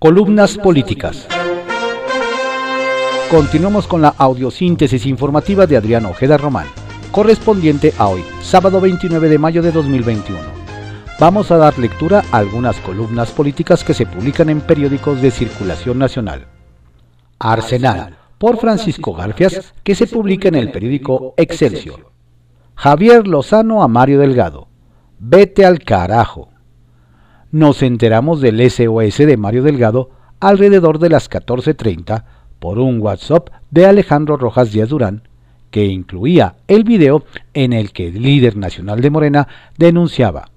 Columnas políticas. Continuamos con la audiosíntesis informativa de Adrián Ojeda Román, correspondiente a hoy, sábado 29 de mayo de 2021. Vamos a dar lectura a algunas columnas políticas que se publican en periódicos de circulación nacional. Arsenal, por Francisco Garfias, que se publica en el periódico Excelsior. Javier Lozano a Mario Delgado. Vete al carajo nos enteramos del SOS de Mario Delgado alrededor de las 14.30 por un WhatsApp de Alejandro Rojas Díaz Durán, que incluía el video en el que el líder nacional de Morena denunciaba,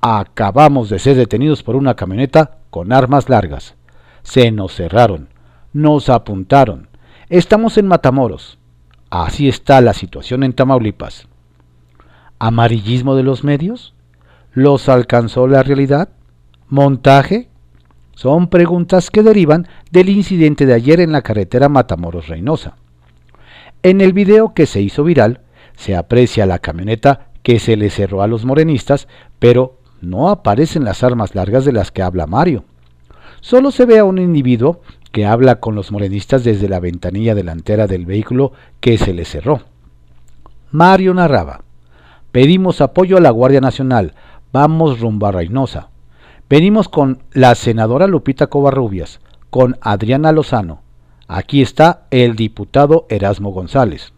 acabamos de ser detenidos por una camioneta con armas largas, se nos cerraron, nos apuntaron, estamos en Matamoros, así está la situación en Tamaulipas. ¿Amarillismo de los medios? ¿Los alcanzó la realidad? Montaje son preguntas que derivan del incidente de ayer en la carretera Matamoros Reynosa. En el video que se hizo viral se aprecia la camioneta que se le cerró a los morenistas, pero no aparecen las armas largas de las que habla Mario. Solo se ve a un individuo que habla con los morenistas desde la ventanilla delantera del vehículo que se le cerró. Mario narraba, pedimos apoyo a la Guardia Nacional, vamos rumbo a Reynosa. Venimos con la senadora Lupita Covarrubias, con Adriana Lozano. Aquí está el diputado Erasmo González.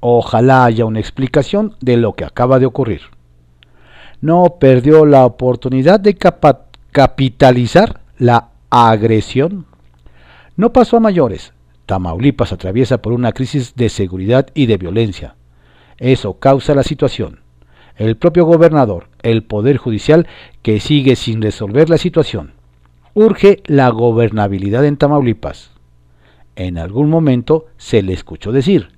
Ojalá haya una explicación de lo que acaba de ocurrir. No perdió la oportunidad de capitalizar la agresión. No pasó a mayores. Tamaulipas atraviesa por una crisis de seguridad y de violencia. Eso causa la situación el propio gobernador, el Poder Judicial, que sigue sin resolver la situación. Urge la gobernabilidad en Tamaulipas. En algún momento se le escuchó decir,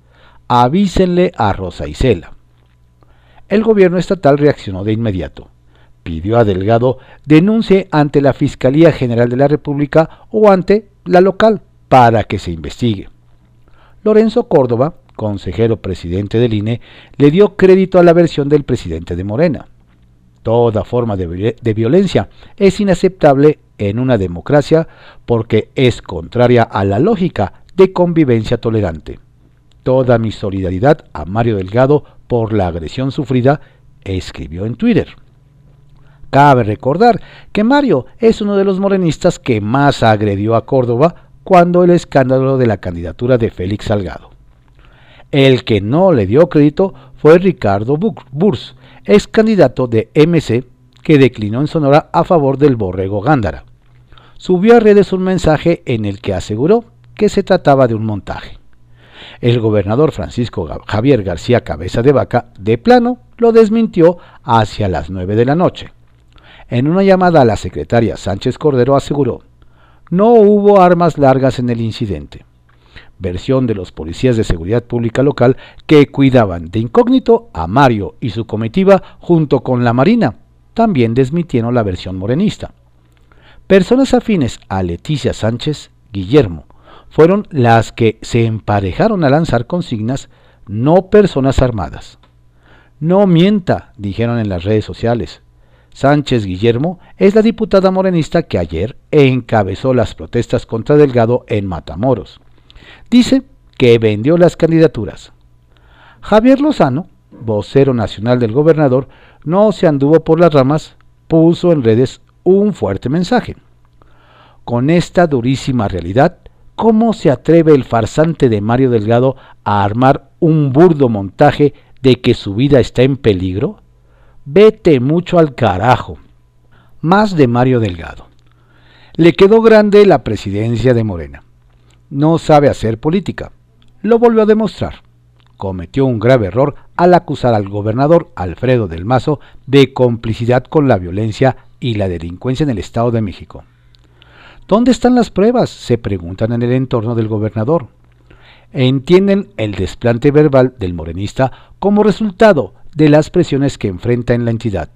avísenle a Rosa Isela. El gobierno estatal reaccionó de inmediato. Pidió a Delgado denuncie ante la Fiscalía General de la República o ante la local para que se investigue. Lorenzo Córdoba consejero presidente del INE, le dio crédito a la versión del presidente de Morena. Toda forma de, violencia es inaceptable en una democracia porque es contraria a la lógica de convivencia tolerante. Toda mi solidaridad a Mario Delgado por la agresión sufrida, escribió en Twitter. Cabe recordar que Mario es uno de los morenistas que más agredió a Córdoba cuando el escándalo de la candidatura de Félix Salgado. El que no le dio crédito fue Ricardo Burs, ex candidato de MC, que declinó en Sonora a favor del borrego Gándara. Subió a redes un mensaje en el que aseguró que se trataba de un montaje. El gobernador Francisco Javier García Cabeza de Vaca, de plano, lo desmintió hacia las 9 de la noche. En una llamada a la secretaria Sánchez Cordero aseguró, no hubo armas largas en el incidente versión de los policías de seguridad pública local que cuidaban de incógnito a Mario y su comitiva junto con la Marina. También desmitieron la versión morenista. Personas afines a Leticia Sánchez Guillermo fueron las que se emparejaron a lanzar consignas no personas armadas. No mienta, dijeron en las redes sociales. Sánchez Guillermo es la diputada morenista que ayer encabezó las protestas contra Delgado en Matamoros. Dice que vendió las candidaturas. Javier Lozano, vocero nacional del gobernador, no se anduvo por las ramas, puso en redes un fuerte mensaje. Con esta durísima realidad, ¿cómo se atreve el farsante de Mario Delgado a armar un burdo montaje de que su vida está en peligro? Vete mucho al carajo. Más de Mario Delgado. Le quedó grande la presidencia de Morena no sabe hacer política. Lo volvió a demostrar. Cometió un grave error al acusar al gobernador Alfredo del Mazo de complicidad con la violencia y la delincuencia en el Estado de México. ¿Dónde están las pruebas? se preguntan en el entorno del gobernador. Entienden el desplante verbal del morenista como resultado de las presiones que enfrenta en la entidad,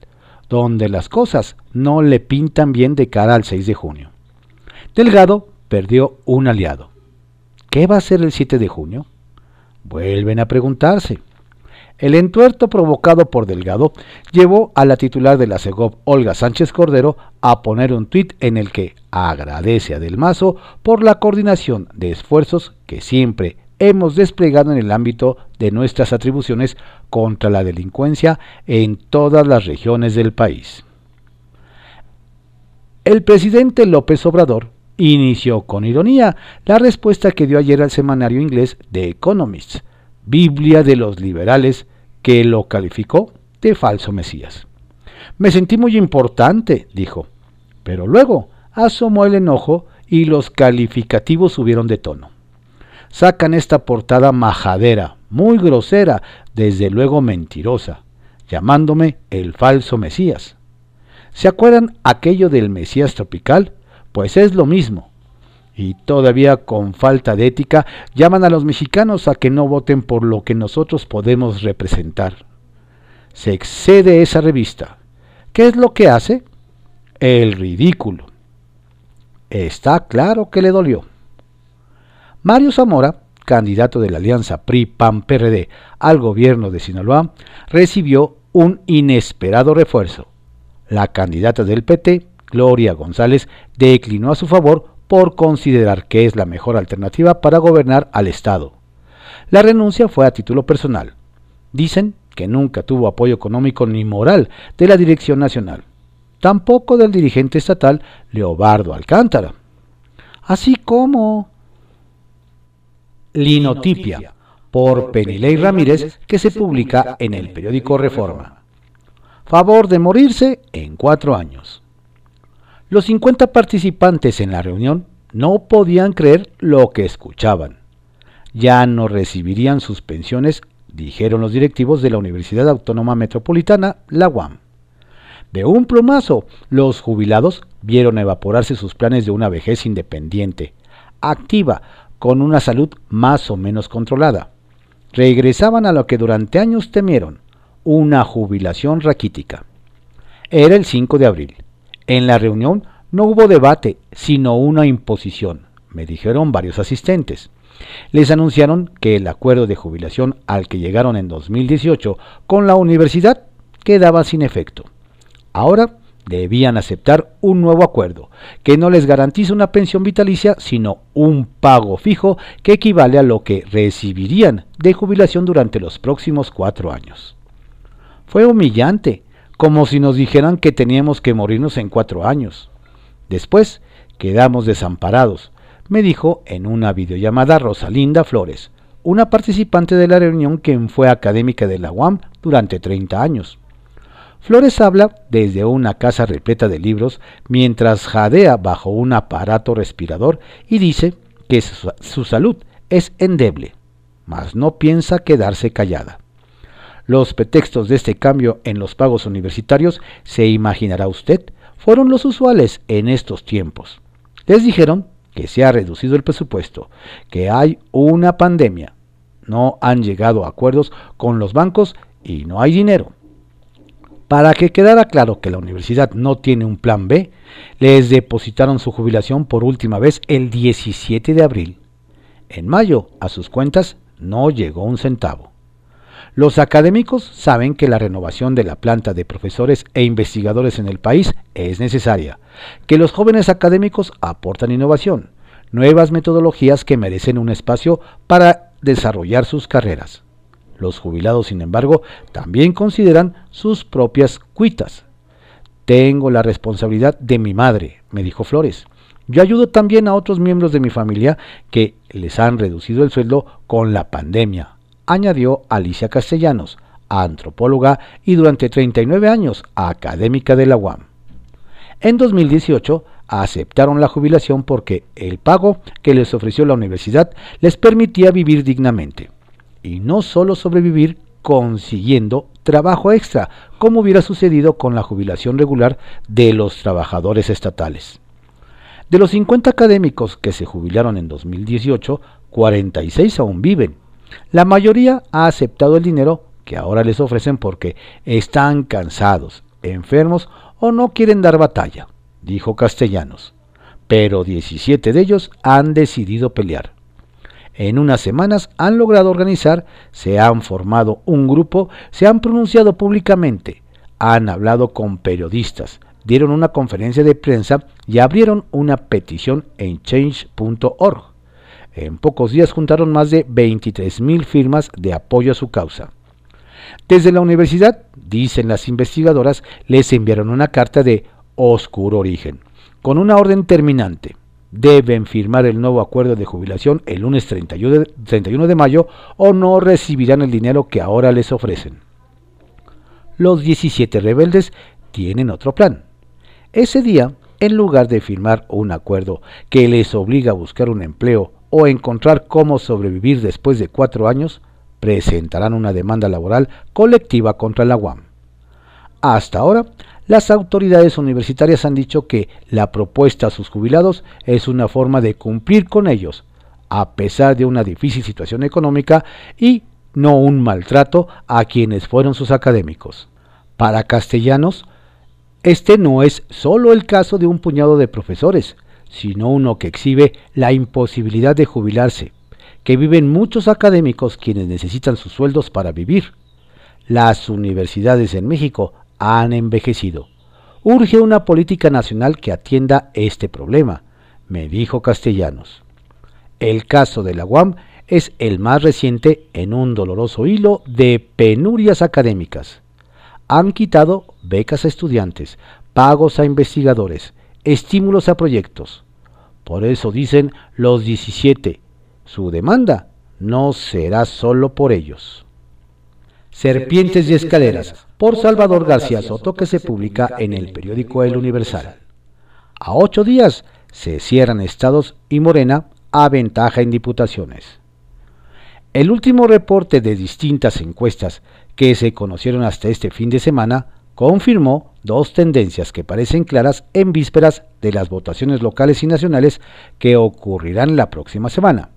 donde las cosas no le pintan bien de cara al 6 de junio. Delgado perdió un aliado. ¿Qué va a ser el 7 de junio? Vuelven a preguntarse. El entuerto provocado por Delgado llevó a la titular de la CEGOP, Olga Sánchez Cordero, a poner un tuit en el que agradece a Del Mazo por la coordinación de esfuerzos que siempre hemos desplegado en el ámbito de nuestras atribuciones contra la delincuencia en todas las regiones del país. El presidente López Obrador inició con ironía la respuesta que dio ayer al semanario inglés The Economist, Biblia de los liberales, que lo calificó de falso Mesías. Me sentí muy importante, dijo, pero luego asomó el enojo y los calificativos subieron de tono. Sacan esta portada majadera, muy grosera, desde luego mentirosa, llamándome el falso Mesías. ¿Se acuerdan aquello del Mesías tropical? Pues es lo mismo. Y todavía con falta de ética llaman a los mexicanos a que no voten por lo que nosotros podemos representar. Se excede esa revista. ¿Qué es lo que hace? El ridículo. Está claro que le dolió. Mario Zamora, candidato de la alianza PRI-PAN-PRD al gobierno de Sinaloa, recibió un inesperado refuerzo. La candidata del PT, Gloria González, declinó a su favor por considerar que es la mejor alternativa para gobernar al Estado. La renuncia fue a título personal. Dicen que nunca tuvo apoyo económico ni moral de la dirección nacional, tampoco del dirigente estatal Leobardo Alcántara. Así como Linotipia, por Penilei Ramírez, que se publica en el periódico Reforma. Favor de morirse en cuatro años. Los 50 participantes en la reunión no podían creer lo que escuchaban. Ya no recibirían sus pensiones, dijeron los directivos de la Universidad Autónoma Metropolitana, la UAM. De un plumazo, los jubilados vieron evaporarse sus planes de una vejez independiente, activa, con una salud más o menos controlada. Regresaban a lo que durante años temieron, una jubilación raquítica. Era el 5 de abril. En la reunión no hubo debate, sino una imposición, me dijeron varios asistentes. Les anunciaron que el acuerdo de jubilación al que llegaron en 2018 con la universidad quedaba sin efecto. Ahora debían aceptar un nuevo acuerdo, que no les garantiza una pensión vitalicia, sino un pago fijo que equivale a lo que recibirían de jubilación durante los próximos cuatro años. Fue humillante, como si nos dijeran que teníamos que morirnos en cuatro años. Después quedamos desamparados, me dijo en una videollamada Rosalinda Flores, una participante de la reunión que fue académica de la UAM durante 30 años. Flores habla desde una casa repleta de libros mientras jadea bajo un aparato respirador y dice que su, su salud es endeble, mas no piensa quedarse callada. Los pretextos de este cambio en los pagos universitarios, se imaginará usted, fueron los usuales en estos tiempos. Les dijeron que se ha reducido el presupuesto, que hay una pandemia, no han llegado a acuerdos con los bancos y no hay dinero. Para que quedara claro que la universidad no tiene un plan B, les depositaron su jubilación por última vez el 17 de abril. En mayo, a sus cuentas, no llegó un centavo. Los académicos saben que la renovación de la planta de profesores e investigadores en el país es necesaria, que los jóvenes académicos aportan innovación, nuevas metodologías que merecen un espacio para desarrollar sus carreras. Los jubilados, sin embargo, también consideran sus propias cuitas. Tengo la responsabilidad de mi madre, me dijo Flores. Yo ayudo también a otros miembros de mi familia que les han reducido el sueldo con la pandemia, añadió Alicia Castellanos, antropóloga y durante 39 años académica de la UAM. En 2018 aceptaron la jubilación porque el pago que les ofreció la universidad les permitía vivir dignamente. Y no solo sobrevivir consiguiendo trabajo extra, como hubiera sucedido con la jubilación regular de los trabajadores estatales. De los 50 académicos que se jubilaron en 2018, 46 aún viven la mayoría ha aceptado el dinero que ahora les ofrecen porque están cansados, enfermos o no quieren dar batalla, dijo Castellanos. Pero 17 de ellos han decidido pelear. en unas semanas han logrado organizar, se han formado un grupo, se han pronunciado públicamente, han hablado con periodistas, dieron una conferencia de prensa y abrieron una petición en change.org. En pocos días juntaron más de 23.000 firmas de apoyo a su causa. Desde la universidad, dicen las investigadoras, les enviaron una carta de oscuro origen, con una orden terminante. Deben firmar el nuevo acuerdo de jubilación el lunes 31 de mayo o no recibirán el dinero que ahora les ofrecen. Los 17 rebeldes tienen otro plan. Ese día, en lugar de firmar un acuerdo que les obliga a buscar un empleo o encontrar cómo sobrevivir después de cuatro años, presentarán una demanda laboral colectiva contra la UAM. Hasta ahora, las autoridades universitarias han dicho que la propuesta a sus jubilados es una forma de cumplir con ellos, a pesar de una difícil situación económica y no un maltrato a quienes fueron sus académicos. Para castellanos, este no es solo el caso de un puñado de profesores, sino uno que exhibe la imposibilidad de jubilarse, que viven muchos académicos quienes necesitan sus sueldos para vivir. Las universidades en México han envejecido. Urge una política nacional que atienda este problema, me dijo Castellanos. El caso de la UAM es el más reciente en un doloroso hilo de penurias académicas. Han quitado becas a estudiantes, pagos a investigadores, estímulos a proyectos. Por eso dicen los 17, su demanda no será solo por ellos. Serpientes y escaleras, por Salvador García Soto, que se publica en el periódico El Universal. A ocho días se cierran estados y Morena aventaja en diputaciones. El último reporte de distintas encuestas que se conocieron hasta este fin de semana confirmó dos tendencias que parecen claras en vísperas de las votaciones locales y nacionales que ocurrirán la próxima semana.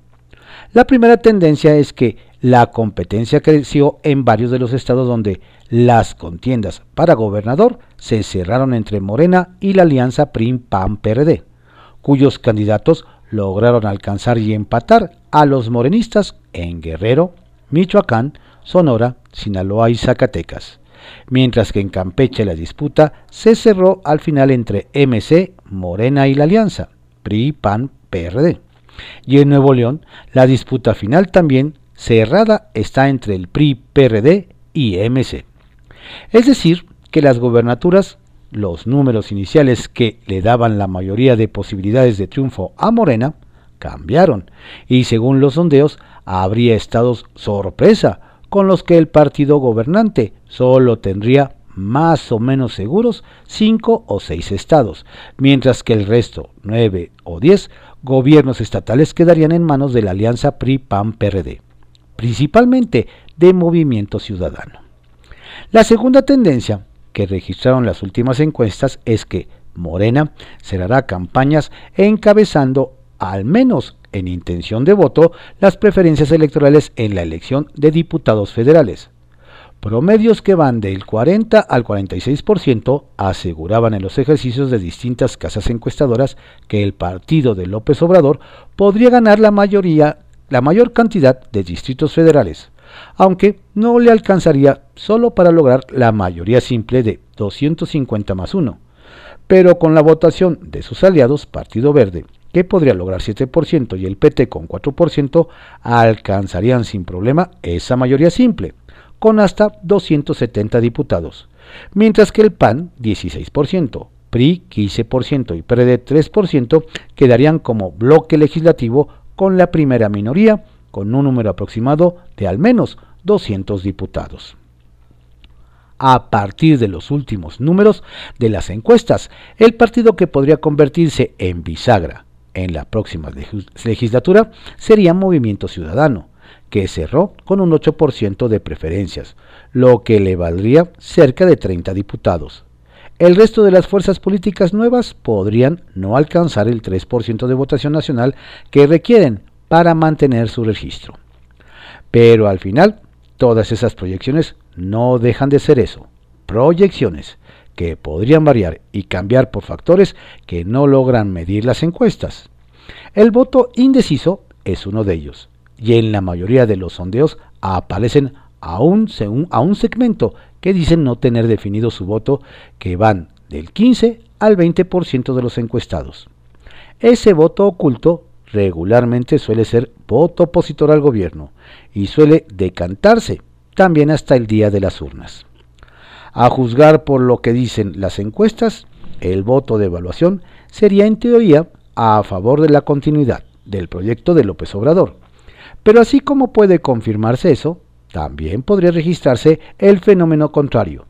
La primera tendencia es que la competencia creció en varios de los estados donde las contiendas para gobernador se cerraron entre Morena y la alianza PRIM-PAN-PRD, cuyos candidatos lograron alcanzar y empatar a los morenistas en Guerrero, Michoacán, Sonora, Sinaloa y Zacatecas, mientras que en Campeche la disputa se cerró al final entre MC, Morena y la Alianza, PRI, PAN, PRD. Y en Nuevo León, la disputa final también cerrada está entre el PRI, PRD y MC. Es decir, que las gobernaturas, los números iniciales que le daban la mayoría de posibilidades de triunfo a Morena, cambiaron, y según los sondeos, habría estados sorpresa, con los que el partido gobernante solo tendría más o menos seguros cinco o seis estados, mientras que el resto, nueve o diez, gobiernos estatales quedarían en manos de la alianza PRI-PAN-PRD, principalmente de Movimiento Ciudadano. La segunda tendencia que registraron las últimas encuestas es que Morena cerrará campañas encabezando al menos en intención de voto las preferencias electorales en la elección de diputados federales. Promedios que van del 40 al 46% aseguraban en los ejercicios de distintas casas encuestadoras que el partido de López Obrador podría ganar la mayoría, la mayor cantidad de distritos federales, aunque no le alcanzaría solo para lograr la mayoría simple de 250 más 1. Pero con la votación de sus aliados, Partido Verde que podría lograr 7% y el PT con 4%, alcanzarían sin problema esa mayoría simple, con hasta 270 diputados, mientras que el PAN 16%, PRI 15% y PRD 3% quedarían como bloque legislativo con la primera minoría, con un número aproximado de al menos 200 diputados. A partir de los últimos números de las encuestas, el partido que podría convertirse en bisagra en la próxima legislatura sería Movimiento Ciudadano, que cerró con un 8% de preferencias, lo que le valdría cerca de 30 diputados. El resto de las fuerzas políticas nuevas podrían no alcanzar el 3% de votación nacional que requieren para mantener su registro. Pero al final, todas esas proyecciones no dejan de ser eso, proyecciones, que podrían variar y cambiar por factores que no logran medir las encuestas. El voto indeciso es uno de ellos, y en la mayoría de los sondeos aparecen a un, a un segmento que dicen no tener definido su voto, que van del 15 al 20% de los encuestados. Ese voto oculto regularmente suele ser voto opositor al gobierno y suele decantarse también hasta el día de las urnas. A juzgar por lo que dicen las encuestas, el voto de evaluación sería en teoría a favor de la continuidad del proyecto de López Obrador. Pero así como puede confirmarse eso, también podría registrarse el fenómeno contrario,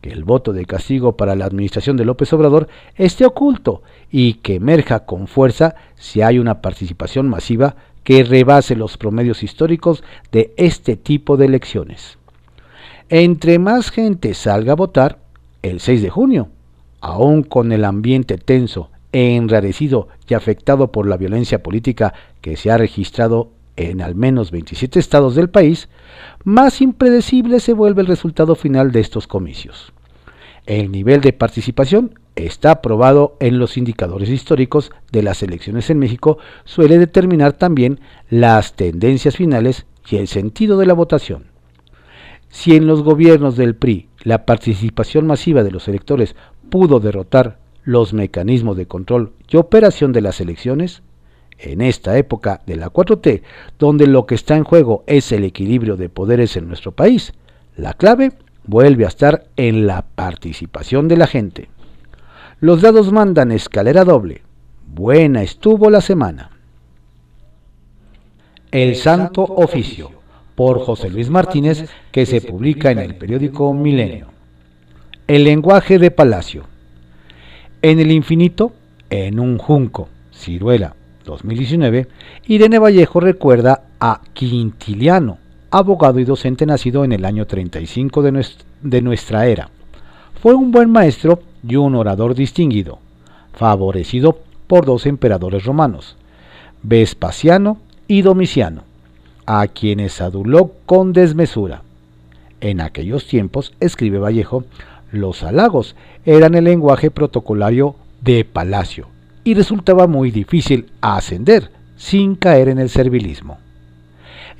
que el voto de castigo para la administración de López Obrador esté oculto y que emerja con fuerza si hay una participación masiva que rebase los promedios históricos de este tipo de elecciones. Entre más gente salga a votar, el 6 de junio, aún con el ambiente tenso, enrarecido y afectado por la violencia política que se ha registrado en al menos 27 estados del país, más impredecible se vuelve el resultado final de estos comicios. El nivel de participación está probado en los indicadores históricos de las elecciones en México, suele determinar también las tendencias finales y el sentido de la votación. Si en los gobiernos del PRI la participación masiva de los electores pudo derrotar los mecanismos de control y operación de las elecciones, en esta época de la 4T, donde lo que está en juego es el equilibrio de poderes en nuestro país, la clave vuelve a estar en la participación de la gente. Los dados mandan escalera doble. Buena estuvo la semana. El Santo Oficio, por José Luis Martínez, que se publica en el periódico Milenio. El lenguaje de Palacio. En el infinito, en un junco, ciruela, 2019, Irene Vallejo recuerda a Quintiliano, abogado y docente nacido en el año 35 de, nuestra era. Fue un buen maestro y un orador distinguido, favorecido por dos emperadores romanos, Vespasiano y Domiciano, a quienes aduló con desmesura. En aquellos tiempos, escribe Vallejo, los halagos eran el lenguaje protocolario de palacio y resultaba muy difícil ascender sin caer en el servilismo.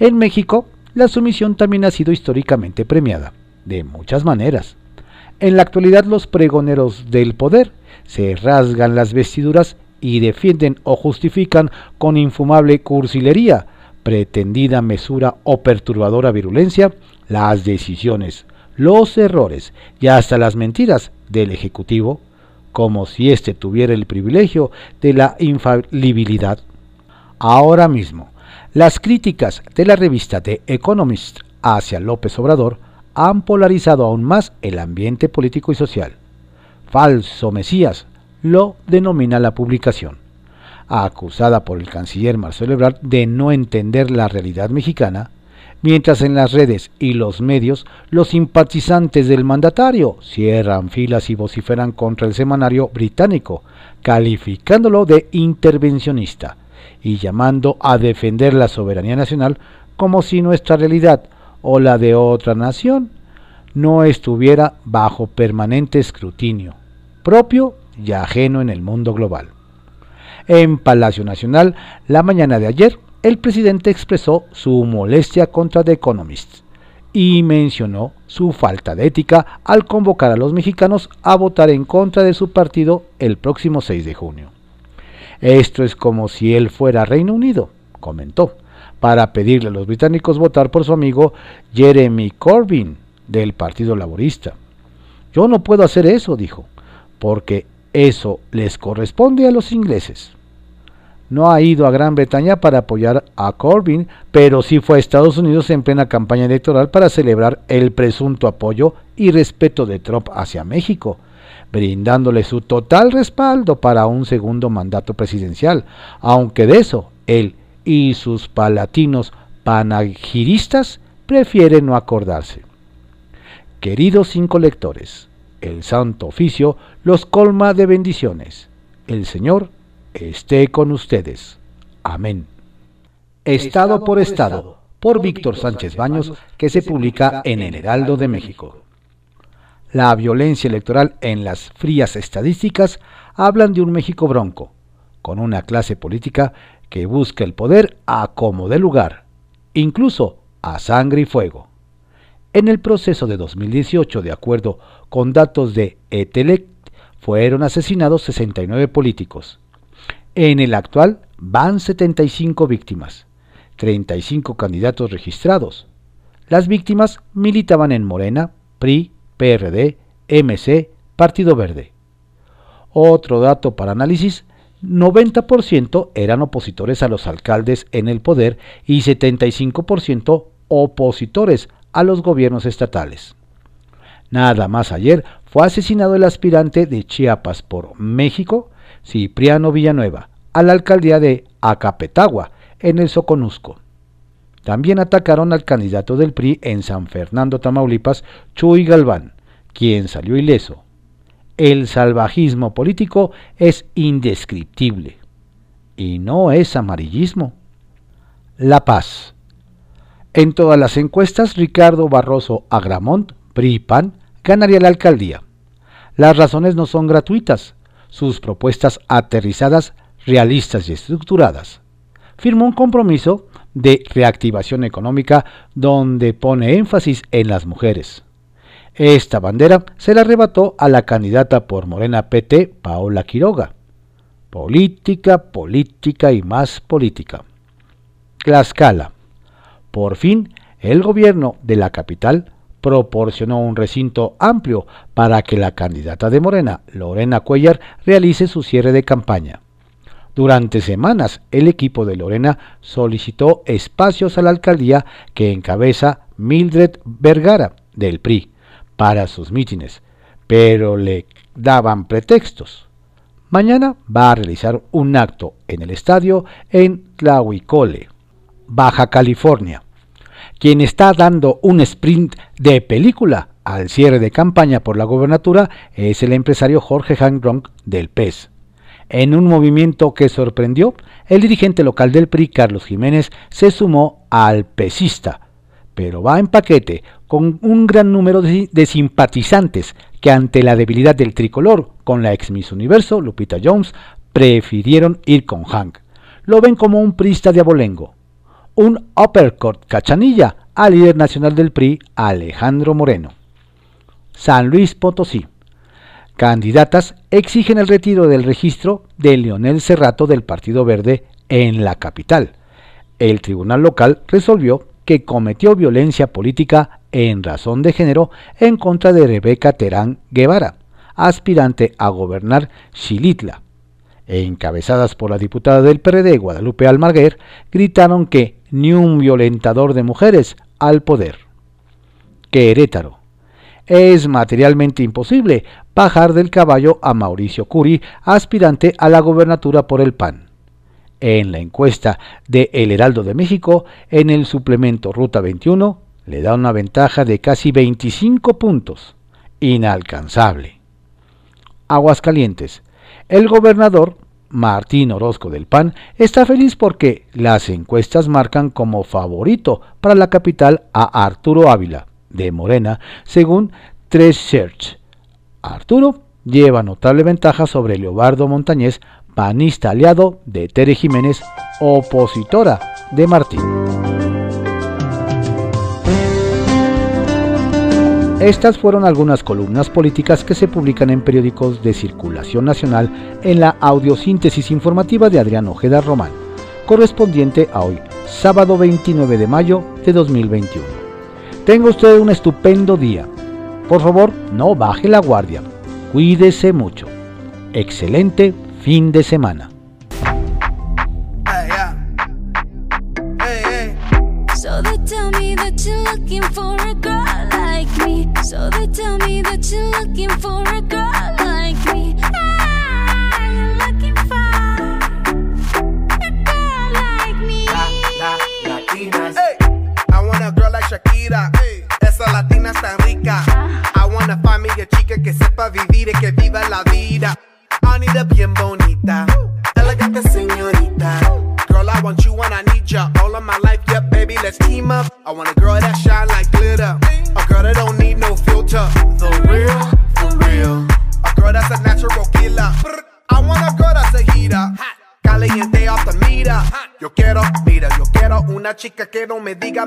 En México, la sumisión también ha sido históricamente premiada, de muchas maneras. En la actualidad los pregoneros del poder se rasgan las vestiduras y defienden o justifican con infumable cursilería, pretendida mesura o perturbadora virulencia las decisiones, los errores y hasta las mentiras del Ejecutivo como si éste tuviera el privilegio de la infalibilidad. Ahora mismo, las críticas de la revista The Economist hacia López Obrador han polarizado aún más el ambiente político y social. Falso Mesías lo denomina la publicación. Acusada por el canciller Marcelo Ebrard de no entender la realidad mexicana, mientras en las redes y los medios los simpatizantes del mandatario cierran filas y vociferan contra el semanario británico, calificándolo de intervencionista y llamando a defender la soberanía nacional como si nuestra realidad o la de otra nación no estuviera bajo permanente escrutinio, propio y ajeno en el mundo global. En Palacio Nacional, la mañana de ayer, el presidente expresó su molestia contra The Economist y mencionó su falta de ética al convocar a los mexicanos a votar en contra de su partido el próximo 6 de junio. Esto es como si él fuera Reino Unido, comentó, para pedirle a los británicos votar por su amigo Jeremy Corbyn del Partido Laborista. Yo no puedo hacer eso, dijo, porque eso les corresponde a los ingleses no ha ido a Gran Bretaña para apoyar a Corbyn, pero sí fue a Estados Unidos en plena campaña electoral para celebrar el presunto apoyo y respeto de Trump hacia México, brindándole su total respaldo para un segundo mandato presidencial, aunque de eso él y sus palatinos panagiristas prefieren no acordarse. Queridos cinco lectores, el Santo Oficio los colma de bendiciones. El Señor esté con ustedes. Amén. Estado por Estado, por Víctor Sánchez Baños, que se publica en el Heraldo de México. La violencia electoral en las frías estadísticas hablan de un México bronco, con una clase política que busca el poder a como de lugar incluso a sangre y fuego. En el proceso de 2018, de acuerdo con datos de Etelec, fueron asesinados 69 políticos. En el actual van 75 víctimas, 35 candidatos registrados. Las víctimas militaban en Morena, PRI, PRD, MC, Partido Verde. Otro dato para análisis, 90% eran opositores a los alcaldes en el poder y 75% opositores a los gobiernos estatales. Nada más ayer fue asesinado el aspirante de Chiapas por México, Cipriano Villanueva, a la alcaldía de Acapetagua, en el Soconusco. También atacaron al candidato del PRI en San Fernando, Tamaulipas, Chuy Galván, quien salió ileso. El salvajismo político es indescriptible. Y no es amarillismo. La paz. En todas las encuestas, Ricardo Barroso Agramont, PRI-PAN, ganaría la alcaldía. Las razones no son gratuitas, sus propuestas aterrizadas, realistas y estructuradas. Firmó un compromiso de reactivación económica donde pone énfasis en las mujeres. Esta bandera se la arrebató a la candidata por Morena PT, Paola Quiroga. Política, política y más política. Tlaxcala. Por fin, el gobierno de la capital proporcionó un recinto amplio para que la candidata de Morena, Lorena Cuellar, realice su cierre de campaña. Durante semanas, el equipo de Lorena solicitó espacios a la alcaldía que encabeza Mildred Vergara, del PRI, para sus mítines, pero le daban pretextos. Mañana va a realizar un acto en el estadio en Tlahuicole. Baja California, quien está dando un sprint de película al cierre de campaña por la gobernatura es el empresario Jorge Hangronk del PES. En un movimiento que sorprendió, el dirigente local del PRI, Carlos Jiménez, se sumó al pesista, pero va en paquete con un gran número de, simpatizantes que ante la debilidad del tricolor con la ex Miss Universo, Lupita Jones, prefirieron ir con Hank. Lo ven como un prista de abolengo, un uppercut cachanilla al líder nacional del PRI, Alejandro Moreno. San Luis Potosí. Candidatas exigen el retiro del registro de Leonel Cerrato del Partido Verde en la capital. El tribunal local resolvió que cometió violencia política en razón de género en contra de Rebeca Terán Guevara, aspirante a gobernar Xilitla. Encabezadas por la diputada del PRD Guadalupe Almaguer, gritaron que ni un violentador de mujeres al poder. Querétaro. Es materialmente imposible bajar del caballo a Mauricio Curi, aspirante a la gobernatura por el PAN. En la encuesta de El Heraldo de México, en el suplemento Ruta 21, le da una ventaja de casi 25 puntos. Inalcanzable. Aguascalientes. El gobernador Martín Orozco del PAN está feliz porque las encuestas marcan como favorito para la capital a Arturo Ávila, de Morena, según Tres Search. Arturo lleva notable ventaja sobre Leobardo Montañez, panista aliado de Tere Jiménez, opositora de Martín. Estas fueron algunas columnas políticas que se publican en periódicos de circulación nacional en la audiosíntesis informativa de Adrián Ojeda Román, correspondiente a hoy, sábado 29 de mayo de 2021. Tenga usted un estupendo día. Por favor, no baje la guardia. Cuídese mucho. Excelente fin de semana. Looking for a girl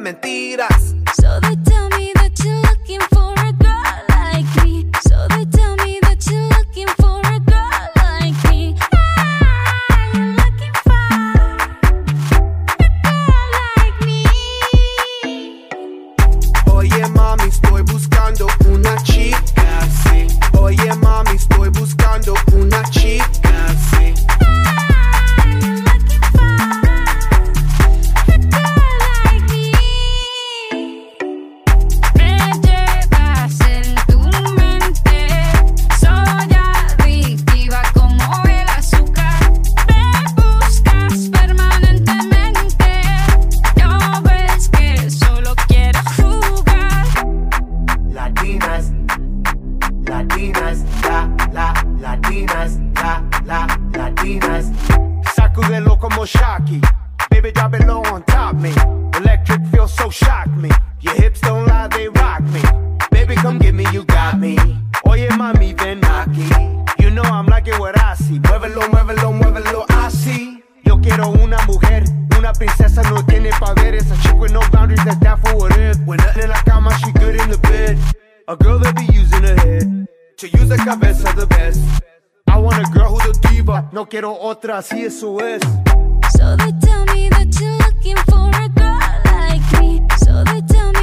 mentiras. So they tell me that you're looking for a girl like me. So they tell me that you're looking for a girl like me. Ah, you're looking for a girl like me. Oye mami, estoy buscando una chica, sí. Oye mami, estoy buscando Muévelo, muévelo, muévelo, así. Yo quiero una mujer, una princesa no tiene poderes. A chick with no boundaries, that's down for whatever. When nothing in la cama, she good in the bed. A girl that be using her head to use the cabeza the best. I want a girl who's a diva, no quiero otra, así eso es. So they tell me that you're looking for a girl like me. So they tell me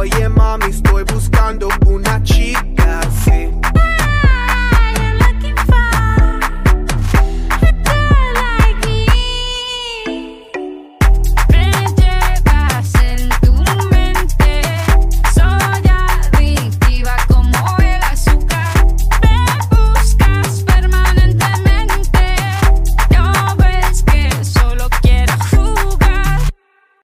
Oye mami, estoy buscando una chica, sí. Ah,